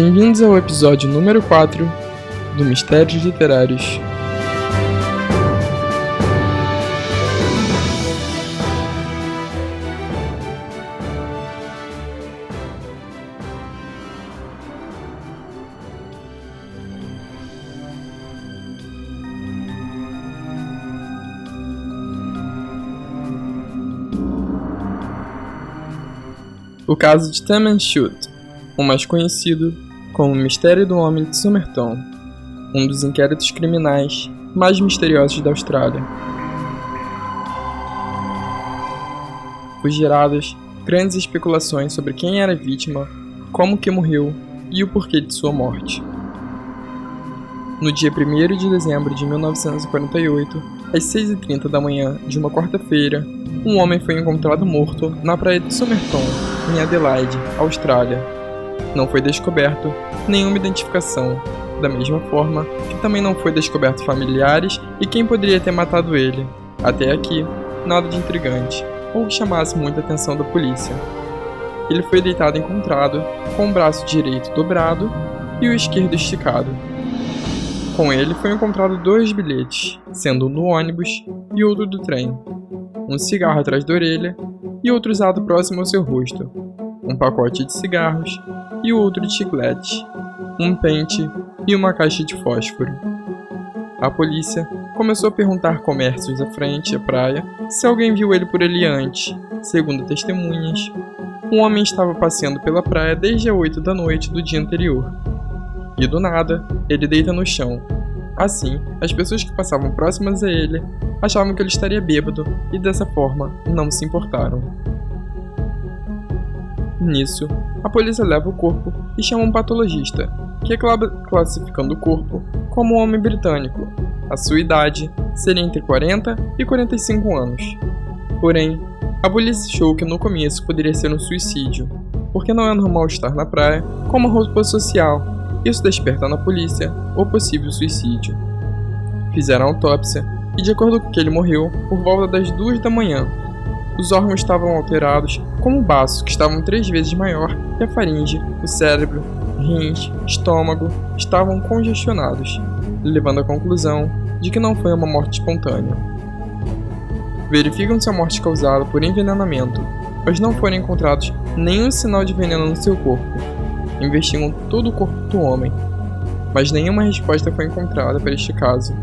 Bem-vindos ao episódio número 4 do Mistérios Literários. O caso de Taman Shoot, o mais conhecido como o Mistério do Homem de Somerton, um dos inquéritos criminais mais misteriosos da Austrália. Foi geradas grandes especulações sobre quem era a vítima, como que morreu e o porquê de sua morte. No dia 1 de dezembro de 1948, às 6h30 da manhã de uma quarta-feira, um homem foi encontrado morto na praia de Somerton, em Adelaide, Austrália. Não foi descoberto nenhuma identificação, da mesma forma que também não foi descoberto familiares e quem poderia ter matado ele. Até aqui, nada de intrigante ou que chamasse muita atenção da polícia. Ele foi deitado encontrado, com o braço direito dobrado e o esquerdo esticado. Com ele foi encontrado dois bilhetes, sendo um do ônibus e outro do trem. Um cigarro atrás da orelha e outro usado próximo ao seu rosto. Um pacote de cigarros e outro de chiclete. Um pente e uma caixa de fósforo. A polícia começou a perguntar comércios à frente à praia se alguém viu ele por ali antes. Segundo testemunhas, um homem estava passeando pela praia desde as 8 da noite do dia anterior. E do nada, ele deita no chão. Assim, as pessoas que passavam próximas a ele achavam que ele estaria bêbado e dessa forma não se importaram. Nisso, a polícia leva o corpo e chama um patologista, que acaba classificando o corpo como um homem britânico. A sua idade seria entre 40 e 45 anos. Porém, a polícia achou que no começo poderia ser um suicídio, porque não é normal estar na praia com uma roupa social. Isso desperta na polícia o possível suicídio. Fizeram a autópsia e, de acordo com que ele morreu por volta das duas da manhã. Os órgãos estavam alterados, como o baço, que estavam três vezes maior, e a faringe, o cérebro, rins, estômago estavam congestionados, levando à conclusão de que não foi uma morte espontânea. Verificam se a morte causada por envenenamento, mas não foram encontrados nenhum sinal de veneno no seu corpo. Investigam todo o corpo do homem, mas nenhuma resposta foi encontrada para este caso.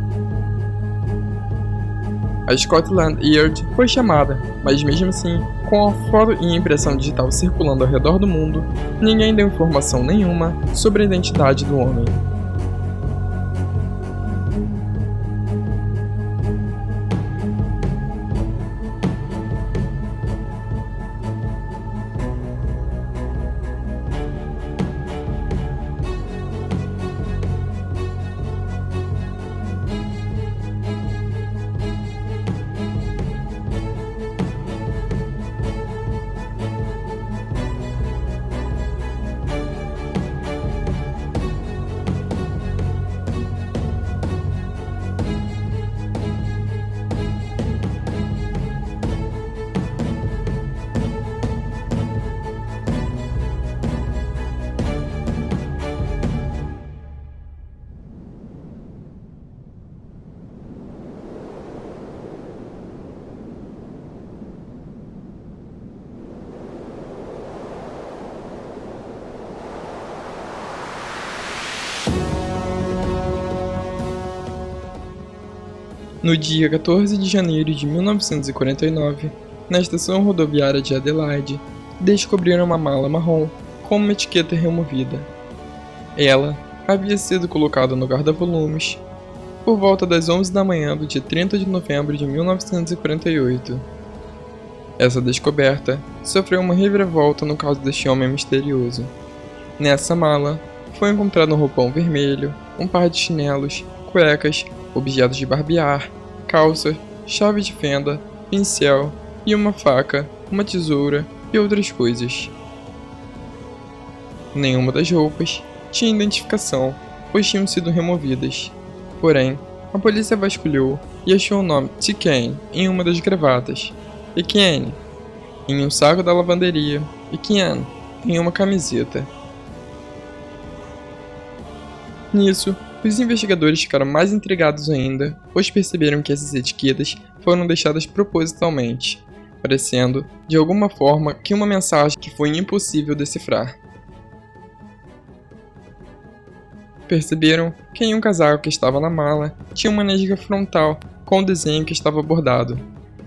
A Scotland Yard foi chamada, mas mesmo assim, com a foto e impressão digital circulando ao redor do mundo, ninguém deu informação nenhuma sobre a identidade do homem. No dia 14 de janeiro de 1949, na estação rodoviária de Adelaide, descobriram uma mala marrom com uma etiqueta removida. Ela havia sido colocada no guarda-volumes por volta das 11 da manhã do dia 30 de novembro de 1948. Essa descoberta sofreu uma reviravolta no caso deste homem misterioso. Nessa mala foi encontrado um roupão vermelho, um par de chinelos, cuecas, objetos de barbear, calça, chave de fenda, pincel e uma faca, uma tesoura e outras coisas. Nenhuma das roupas tinha identificação, pois tinham sido removidas. Porém, a polícia vasculhou e achou o nome T. em uma das gravatas, e Kane em um saco da lavanderia, e Kian em uma camiseta. Nisso, os investigadores ficaram mais intrigados ainda, pois perceberam que essas etiquetas foram deixadas propositalmente, parecendo, de alguma forma, que uma mensagem que foi impossível decifrar. Perceberam que em um casaco que estava na mala tinha uma nesga frontal com o desenho que estava bordado.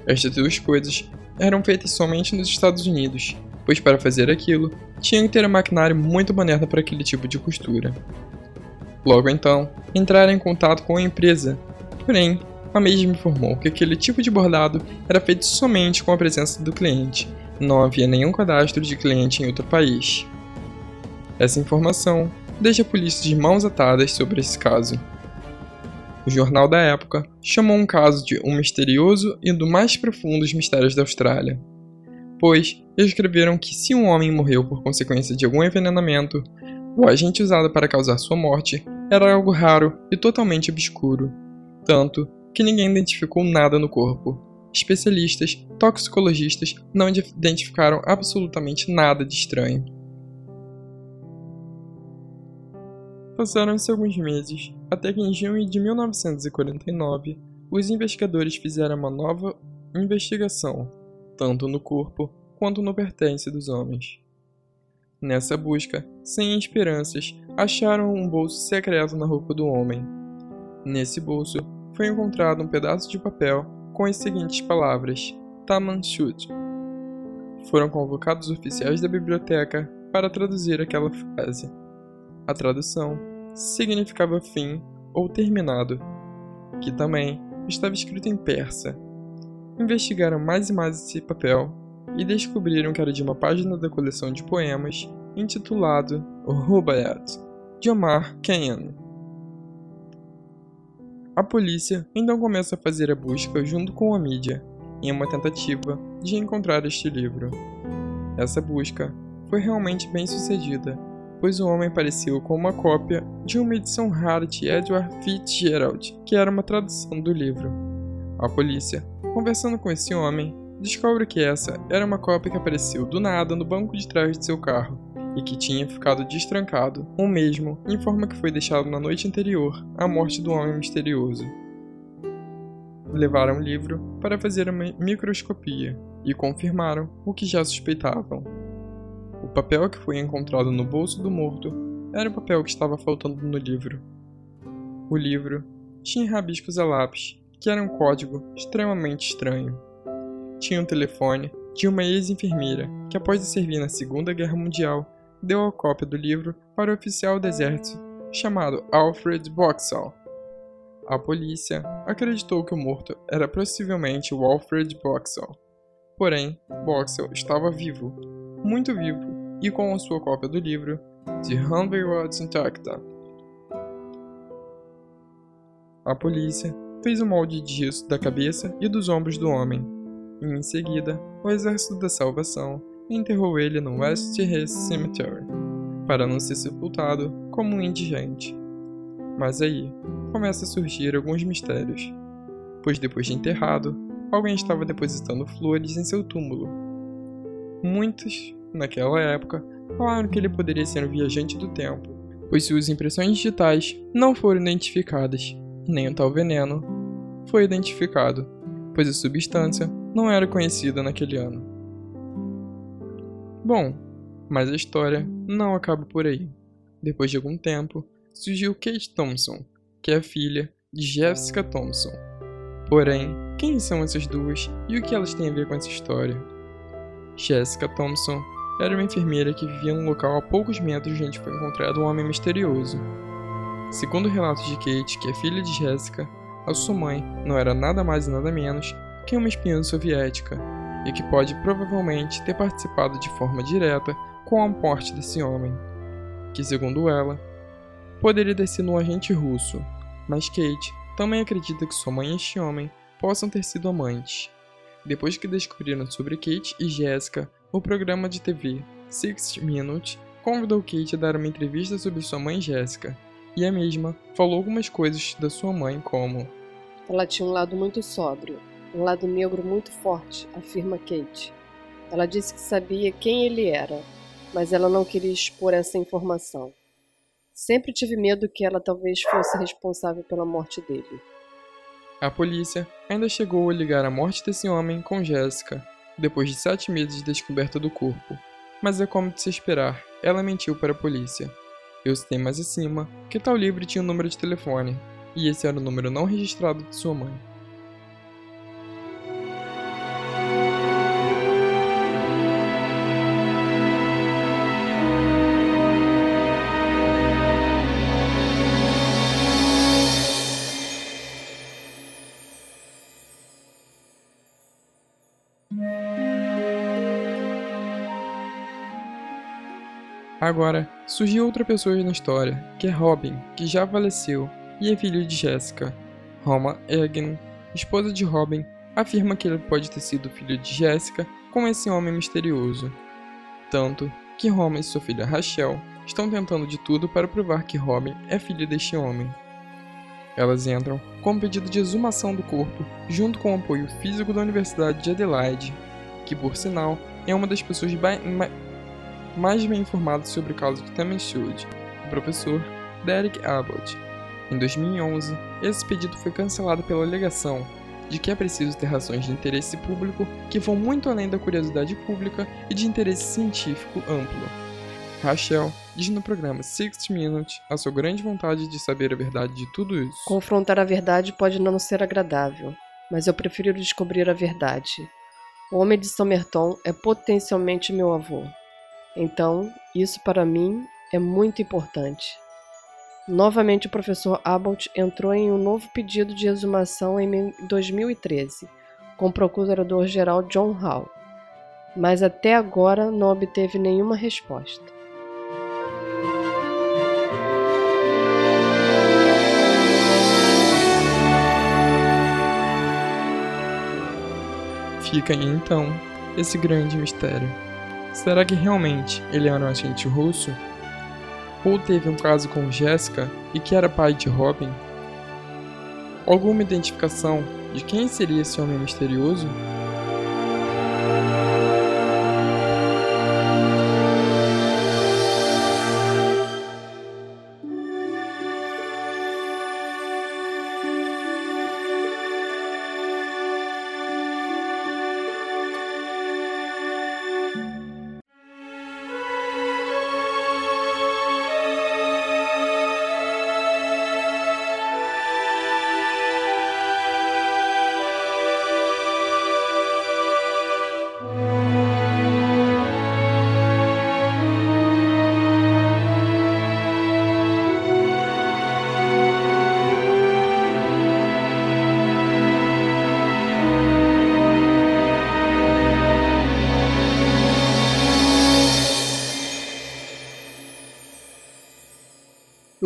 Estas duas coisas eram feitas somente nos Estados Unidos, pois para fazer aquilo tinha que ter um maquinário muito moderno para aquele tipo de costura. Logo então, entraram em contato com a empresa, porém, a mesma informou que aquele tipo de bordado era feito somente com a presença do cliente, não havia nenhum cadastro de cliente em outro país. Essa informação deixa a polícia de mãos atadas sobre esse caso. O jornal da época chamou um caso de um misterioso e do mais profundo dos mistérios da Austrália, pois escreveram que se um homem morreu por consequência de algum envenenamento, o agente usado para causar sua morte era algo raro e totalmente obscuro, tanto que ninguém identificou nada no corpo. Especialistas, toxicologistas não identificaram absolutamente nada de estranho. Passaram-se alguns meses, até que em junho de 1949, os investigadores fizeram uma nova investigação, tanto no corpo quanto no pertence dos homens. Nessa busca, sem esperanças, acharam um bolso secreto na roupa do homem. Nesse bolso foi encontrado um pedaço de papel com as seguintes palavras: Tamanchut. Foram convocados oficiais da biblioteca para traduzir aquela frase. A tradução significava fim ou terminado, que também estava escrito em persa. Investigaram mais e mais esse papel e descobriram que era de uma página da coleção de poemas intitulado Rubaiyat, de Omar Khayyam. A polícia então começa a fazer a busca junto com a mídia, em uma tentativa de encontrar este livro. Essa busca foi realmente bem sucedida pois o homem apareceu com uma cópia de uma edição rara de Edward Fitzgerald, que era uma tradução do livro. A polícia, conversando com esse homem, descobre que essa era uma cópia que apareceu do nada no banco de trás de seu carro e que tinha ficado destrancado. O mesmo informa que foi deixado na noite anterior à morte do homem misterioso. Levaram o livro para fazer uma microscopia e confirmaram o que já suspeitavam. O papel que foi encontrado no bolso do morto era o papel que estava faltando no livro. O livro tinha rabiscos a lápis, que era um código extremamente estranho. Tinha um telefone de uma ex-enfermeira que, após servir na Segunda Guerra Mundial, deu a cópia do livro para o oficial do exército chamado Alfred Boxall. A polícia acreditou que o morto era possivelmente o Alfred Boxall. Porém, Boxall estava vivo muito vivo e com a sua cópia do livro The Hundred Words Intacta. A polícia fez um molde de gesso da cabeça e dos ombros do homem, e em seguida, o Exército da Salvação enterrou ele no West Hills Cemetery, para não ser sepultado como um indigente. Mas aí começa a surgir alguns mistérios, pois depois de enterrado, alguém estava depositando flores em seu túmulo. Muitos naquela época, falaram que ele poderia ser um viajante do tempo, pois suas impressões digitais não foram identificadas, nem o tal veneno foi identificado, pois a substância não era conhecida naquele ano. Bom, mas a história não acaba por aí. Depois de algum tempo, surgiu Kate Thompson, que é a filha de Jessica Thompson. Porém, quem são essas duas e o que elas têm a ver com essa história? Jessica Thompson era uma enfermeira que vivia num local a poucos metros de onde foi encontrado um homem misterioso. Segundo relatos de Kate, que é filha de Jessica, a sua mãe não era nada mais e nada menos que uma espiã soviética e que pode provavelmente ter participado de forma direta com a morte desse homem, que, segundo ela, poderia ter sido um agente russo, mas Kate também acredita que sua mãe e este homem possam ter sido amantes. Depois que descobriram sobre Kate e Jessica, o programa de TV Six Minutes convidou Kate a dar uma entrevista sobre sua mãe Jéssica, e a mesma falou algumas coisas da sua mãe como Ela tinha um lado muito sóbrio, um lado negro muito forte, afirma Kate. Ela disse que sabia quem ele era, mas ela não queria expor essa informação. Sempre tive medo que ela talvez fosse responsável pela morte dele. A polícia ainda chegou a ligar a morte desse homem com Jéssica, depois de sete meses de descoberta do corpo. Mas é como de se esperar, ela mentiu para a polícia. Eu citei mais acima que tal livro tinha um número de telefone, e esse era o número não registrado de sua mãe. Agora, surgiu outra pessoa na história, que é Robin, que já faleceu e é filho de Jessica. Roma Eggen, esposa de Robin, afirma que ele pode ter sido filho de Jessica com esse homem misterioso. Tanto que Roma e sua filha Rachel estão tentando de tudo para provar que Robin é filho deste homem. Elas entram com um pedido de exumação do corpo, junto com o apoio físico da Universidade de Adelaide, que por sinal é uma das pessoas mais bem informado sobre o caso de Tammy Should, o professor Derek Abbott. Em 2011, esse pedido foi cancelado pela alegação de que é preciso ter razões de interesse público que vão muito além da curiosidade pública e de interesse científico amplo. Rachel diz no programa 60 Minutes a sua grande vontade de saber a verdade de tudo isso. Confrontar a verdade pode não ser agradável, mas eu prefiro descobrir a verdade. O homem de Somerton é potencialmente meu avô. Então, isso para mim é muito importante. Novamente, o professor Abbott entrou em um novo pedido de exumação em 2013, com o procurador-geral John Hall, mas até agora não obteve nenhuma resposta. Fica aí então esse grande mistério. Será que realmente ele era um agente russo? Ou teve um caso com Jessica e que era pai de Robin? Alguma identificação de quem seria esse homem misterioso?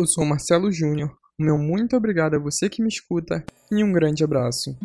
Eu sou Marcelo Júnior. Meu muito obrigado a você que me escuta e um grande abraço.